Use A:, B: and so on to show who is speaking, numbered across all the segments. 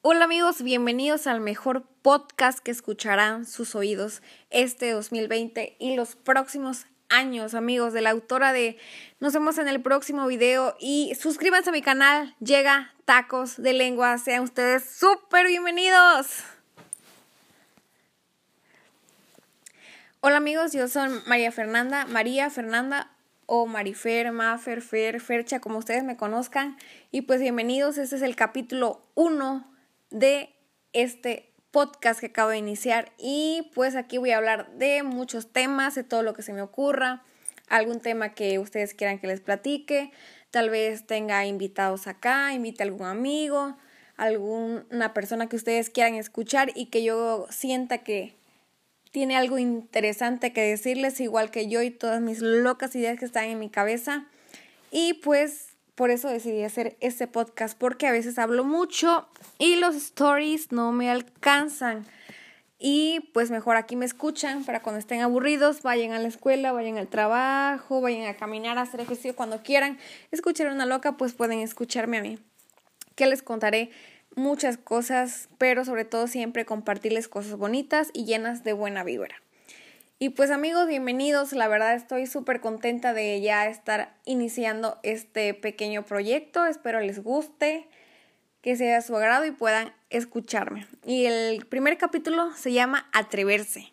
A: Hola amigos, bienvenidos al mejor podcast que escucharán sus oídos este 2020 y los próximos años, amigos, de la autora de Nos vemos en el próximo video y suscríbanse a mi canal, llega Tacos de Lengua, sean ustedes súper bienvenidos. Hola amigos, yo soy María Fernanda, María Fernanda o Marifer, Mafer, Fer, Fercha, como ustedes me conozcan. Y pues bienvenidos, este es el capítulo 1 de este podcast que acabo de iniciar y pues aquí voy a hablar de muchos temas, de todo lo que se me ocurra, algún tema que ustedes quieran que les platique, tal vez tenga invitados acá, invite a algún amigo, alguna persona que ustedes quieran escuchar y que yo sienta que tiene algo interesante que decirles, igual que yo y todas mis locas ideas que están en mi cabeza. Y pues por eso decidí hacer este podcast, porque a veces hablo mucho y los stories no me alcanzan. Y pues mejor aquí me escuchan para cuando estén aburridos, vayan a la escuela, vayan al trabajo, vayan a caminar, a hacer ejercicio cuando quieran. Escuchar una loca, pues pueden escucharme a mí. Que les contaré muchas cosas, pero sobre todo siempre compartirles cosas bonitas y llenas de buena vibra. Y pues amigos, bienvenidos. La verdad estoy súper contenta de ya estar iniciando este pequeño proyecto. Espero les guste, que sea de su agrado y puedan escucharme. Y el primer capítulo se llama Atreverse.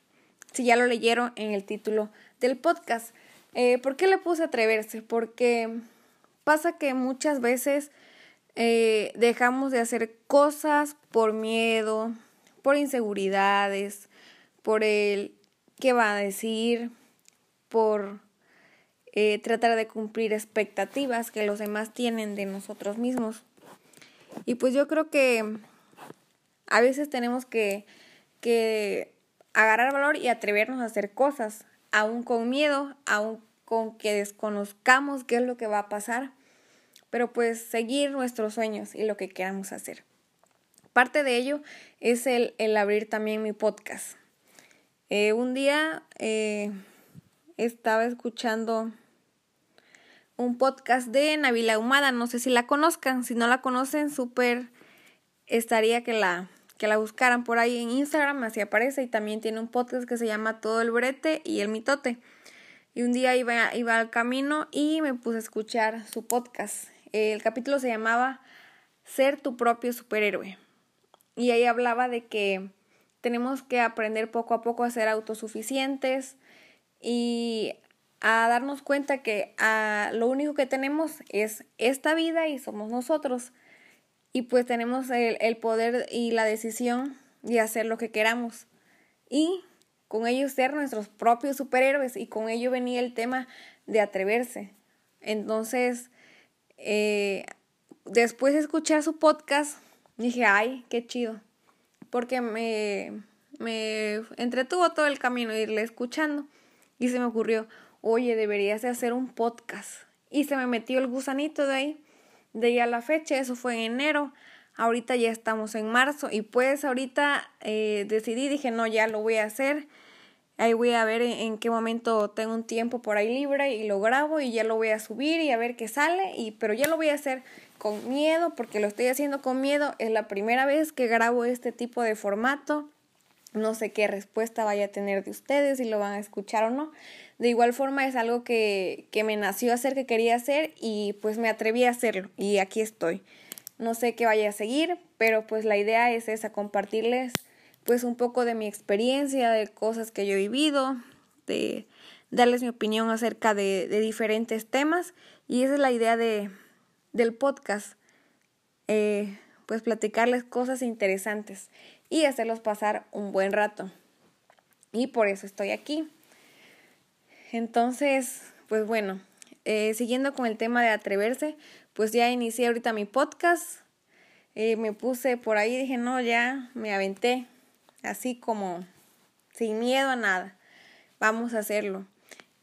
A: Si ya lo leyeron en el título del podcast. Eh, ¿Por qué le puse Atreverse? Porque pasa que muchas veces eh, dejamos de hacer cosas por miedo, por inseguridades, por el qué va a decir, por eh, tratar de cumplir expectativas que los demás tienen de nosotros mismos. Y pues yo creo que a veces tenemos que, que agarrar valor y atrevernos a hacer cosas, aún con miedo, aún con que desconozcamos qué es lo que va a pasar, pero pues seguir nuestros sueños y lo que queramos hacer. Parte de ello es el, el abrir también mi podcast. Eh, un día eh, estaba escuchando un podcast de Navila Humada, no sé si la conozcan, si no la conocen, súper estaría que la, que la buscaran por ahí en Instagram, así aparece, y también tiene un podcast que se llama Todo el Brete y el Mitote. Y un día iba, iba al camino y me puse a escuchar su podcast. El capítulo se llamaba Ser tu propio superhéroe. Y ahí hablaba de que tenemos que aprender poco a poco a ser autosuficientes y a darnos cuenta que a, lo único que tenemos es esta vida y somos nosotros. Y pues tenemos el, el poder y la decisión de hacer lo que queramos. Y con ello ser nuestros propios superhéroes. Y con ello venía el tema de atreverse. Entonces, eh, después de escuchar su podcast, dije, ay, qué chido porque me, me entretuvo todo el camino irle escuchando y se me ocurrió, oye, deberías de hacer un podcast. Y se me metió el gusanito de ahí, de ahí a la fecha, eso fue en enero, ahorita ya estamos en marzo y pues ahorita eh, decidí, dije, no, ya lo voy a hacer. Ahí voy a ver en, qué momento tengo un tiempo por ahí libre y lo grabo y ya lo voy a subir y a ver qué sale. Y, pero ya lo voy a hacer con miedo porque lo estoy haciendo con miedo. Es la primera vez que grabo este tipo de formato. No sé qué respuesta vaya a tener de ustedes, si lo van a escuchar o no. De igual forma es algo que, que me nació hacer, que quería hacer y pues me atreví a hacerlo y aquí estoy. No sé qué vaya a seguir, pero pues la idea es esa, compartirles pues un poco de mi experiencia, de cosas que yo he vivido, de darles mi opinión acerca de, de diferentes temas y esa es la idea de, del podcast, eh, pues platicarles cosas interesantes y hacerlos pasar un buen rato. Y por eso estoy aquí. Entonces, pues bueno, eh, siguiendo con el tema de atreverse, pues ya inicié ahorita mi podcast. Eh, me puse por ahí, dije, no, ya me aventé así como sin miedo a nada. Vamos a hacerlo.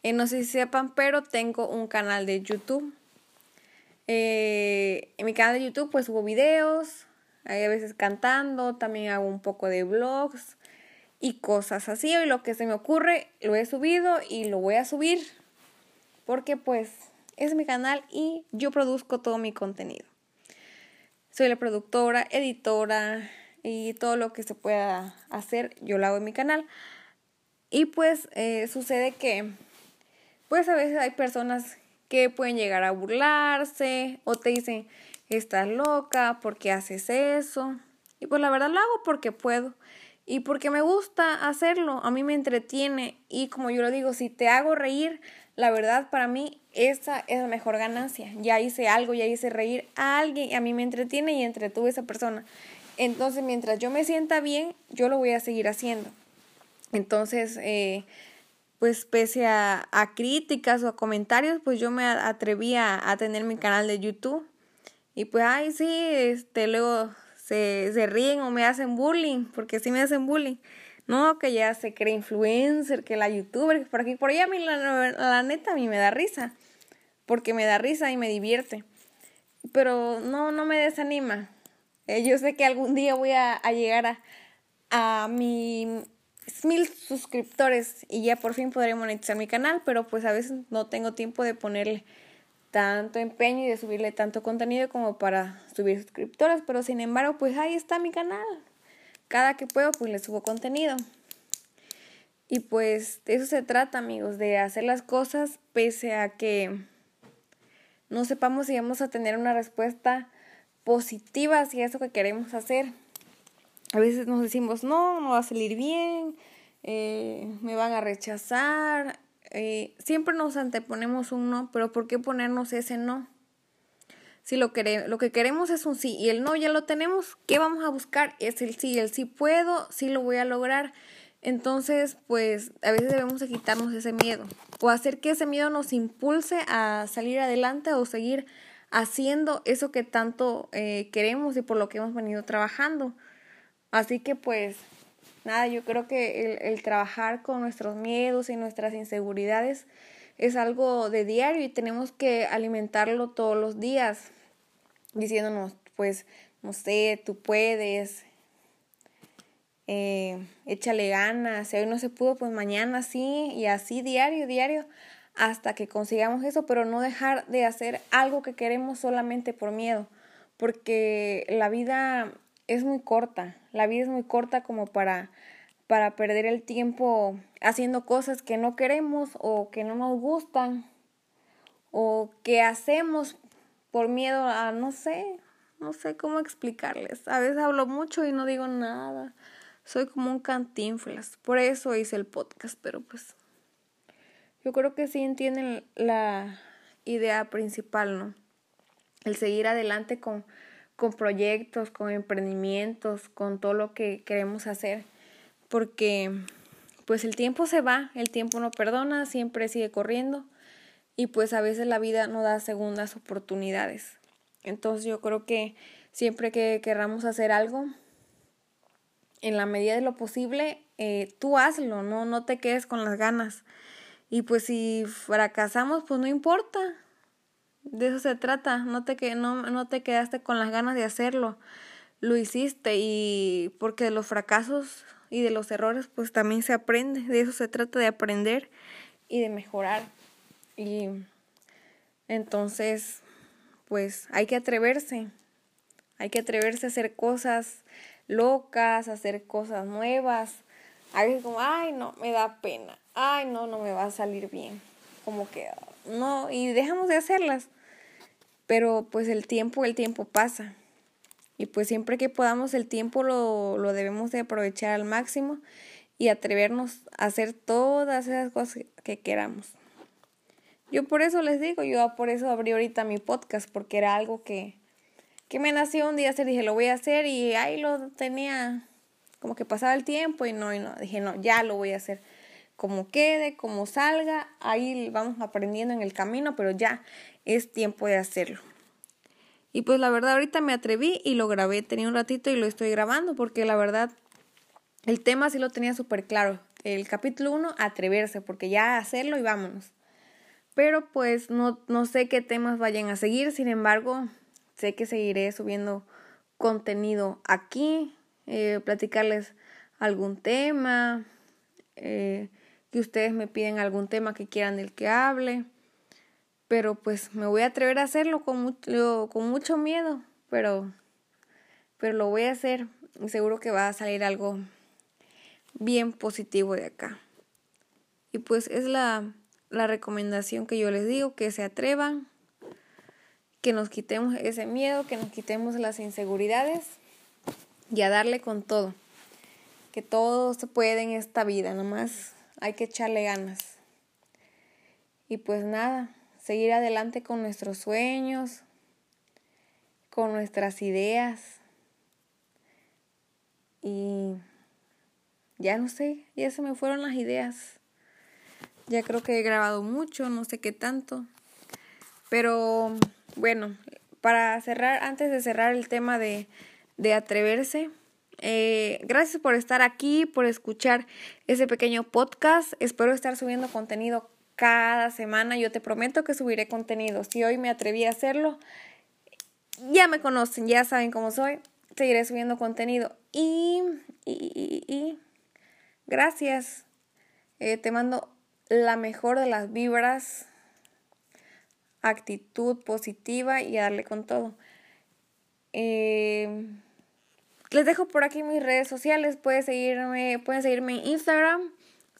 A: No sé si sepan, pero tengo un canal de YouTube. Eh, en mi canal de YouTube pues subo videos, hay a veces cantando, también hago un poco de vlogs y cosas así. Y lo que se me ocurre lo he subido y lo voy a subir porque pues es mi canal y yo produzco todo mi contenido. Soy la productora, editora y todo lo que se pueda hacer, yo lo hago en mi canal. Y pues eh, sucede que, pues a veces hay personas que pueden llegar a burlarse o te dicen, estás loca, ¿por qué haces eso? Y pues la verdad lo hago porque puedo y porque me gusta hacerlo, a mí me entretiene y como yo lo digo, si te hago reír, la verdad para mí esa es la mejor ganancia. Ya hice algo, ya hice reír a alguien y a mí me entretiene y entretuve a esa persona. Entonces, mientras yo me sienta bien, yo lo voy a seguir haciendo. Entonces, eh, pues pese a, a, críticas o a comentarios, pues yo me atreví a, tener mi canal de YouTube. Y pues, ay, sí, este, luego se, se ríen o me hacen bullying, porque sí me hacen bullying. No, que ya se cree influencer, que la youtuber, que por aquí, por allá, a mí la, la, neta a mí me da risa, porque me da risa y me divierte. Pero no, no me desanima. Eh, yo sé que algún día voy a, a llegar a, a mi mil suscriptores y ya por fin podré monetizar mi canal, pero pues a veces no tengo tiempo de ponerle tanto empeño y de subirle tanto contenido como para subir suscriptores, pero sin embargo, pues ahí está mi canal. Cada que puedo, pues le subo contenido. Y pues de eso se trata, amigos, de hacer las cosas pese a que no sepamos si vamos a tener una respuesta positiva hacia eso que queremos hacer. A veces nos decimos, no, no va a salir bien, eh, me van a rechazar, eh, siempre nos anteponemos un no, pero ¿por qué ponernos ese no? Si lo, lo que queremos es un sí y el no ya lo tenemos, ¿qué vamos a buscar? Es el sí, el sí puedo, sí lo voy a lograr. Entonces, pues a veces debemos de quitarnos ese miedo o hacer que ese miedo nos impulse a salir adelante o seguir haciendo eso que tanto eh, queremos y por lo que hemos venido trabajando. Así que pues nada, yo creo que el, el, trabajar con nuestros miedos y nuestras inseguridades es algo de diario y tenemos que alimentarlo todos los días, diciéndonos, pues, no sé, tú puedes, eh, échale ganas, si hoy no se pudo, pues mañana sí, y así diario, diario, hasta que consigamos eso, pero no dejar de hacer algo que queremos solamente por miedo, porque la vida es muy corta, la vida es muy corta como para, para perder el tiempo haciendo cosas que no queremos o que no nos gustan o que hacemos por miedo a, no sé, no sé cómo explicarles. A veces hablo mucho y no digo nada. Soy como un cantinflas. Por eso hice el podcast, pero pues yo creo que sí entienden la idea principal, ¿no? El seguir adelante con con proyectos, con emprendimientos, con todo lo que queremos hacer, porque pues el tiempo se va, el tiempo no perdona, siempre sigue corriendo y pues a veces la vida no da segundas oportunidades. Entonces yo creo que siempre que queramos hacer algo, en la medida de lo posible, eh, tú hazlo, no, no te quedes con las ganas. Y pues si fracasamos, pues no importa, de eso se trata, no te, que, no, no te quedaste con las ganas de hacerlo, lo hiciste y porque de los fracasos y de los errores pues también se aprende, de eso se trata de aprender y de mejorar. Y entonces pues hay que atreverse, hay que atreverse a hacer cosas locas, a hacer cosas nuevas. A veces como, ay no, me da pena, ay no, no me va a salir bien, como que no, y dejamos de hacerlas. Pero pues el tiempo, el tiempo pasa. Y pues siempre que podamos el tiempo lo, lo debemos de aprovechar al máximo y atrevernos a hacer todas esas cosas que queramos. Yo por eso les digo, yo por eso abrí ahorita mi podcast, porque era algo que, que me nació un día hacer, dije, lo voy a hacer y ahí lo tenía, como que pasaba el tiempo y no, y no, dije, no, ya lo voy a hacer como quede, como salga, ahí vamos aprendiendo en el camino, pero ya es tiempo de hacerlo. Y pues la verdad ahorita me atreví y lo grabé, tenía un ratito y lo estoy grabando porque la verdad el tema sí lo tenía súper claro. El capítulo 1, atreverse, porque ya hacerlo y vámonos. Pero pues no, no sé qué temas vayan a seguir, sin embargo, sé que seguiré subiendo contenido aquí, eh, platicarles algún tema, eh, que ustedes me piden algún tema que quieran del que hable. Pero pues me voy a atrever a hacerlo con mucho, con mucho miedo, pero pero lo voy a hacer y seguro que va a salir algo bien positivo de acá. Y pues es la, la recomendación que yo les digo, que se atrevan, que nos quitemos ese miedo, que nos quitemos las inseguridades y a darle con todo. Que todo se puede en esta vida, nomás hay que echarle ganas. Y pues nada, seguir adelante con nuestros sueños, con nuestras ideas. Y ya no sé, ya se me fueron las ideas. Ya creo que he grabado mucho, no sé qué tanto. Pero bueno, para cerrar, antes de cerrar el tema de, de atreverse, eh, gracias por estar aquí, por escuchar ese pequeño podcast. Espero estar subiendo contenido cada semana. Yo te prometo que subiré contenido. Si hoy me atreví a hacerlo, ya me conocen, ya saben cómo soy. Seguiré subiendo contenido. Y, y, y, gracias. Eh, te mando la mejor de las vibras, actitud positiva y darle con todo. Eh, les dejo por aquí mis redes sociales. Pueden seguirme, pueden seguirme en Instagram.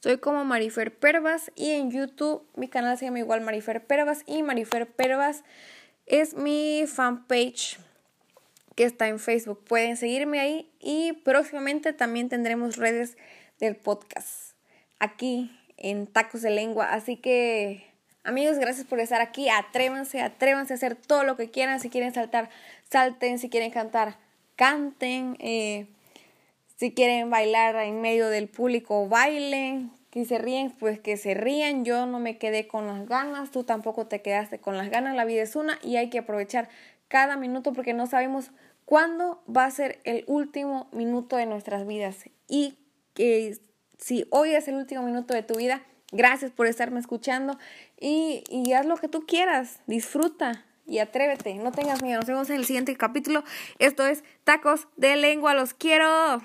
A: Soy como Marifer Pervas y en YouTube mi canal se llama igual Marifer Pervas y Marifer Pervas es mi fanpage que está en Facebook. Pueden seguirme ahí y próximamente también tendremos redes del podcast aquí en Tacos de Lengua. Así que amigos, gracias por estar aquí. Atrévanse, atrévanse a hacer todo lo que quieran. Si quieren saltar, salten. Si quieren cantar, canten. Eh, si quieren bailar en medio del público, bailen. Que se ríen, pues que se rían. Yo no me quedé con las ganas, tú tampoco te quedaste con las ganas. La vida es una y hay que aprovechar cada minuto porque no sabemos cuándo va a ser el último minuto de nuestras vidas. Y que si hoy es el último minuto de tu vida, gracias por estarme escuchando y, y haz lo que tú quieras, disfruta y atrévete, no tengas miedo. Nos vemos en el siguiente capítulo. Esto es Tacos de Lengua, los quiero.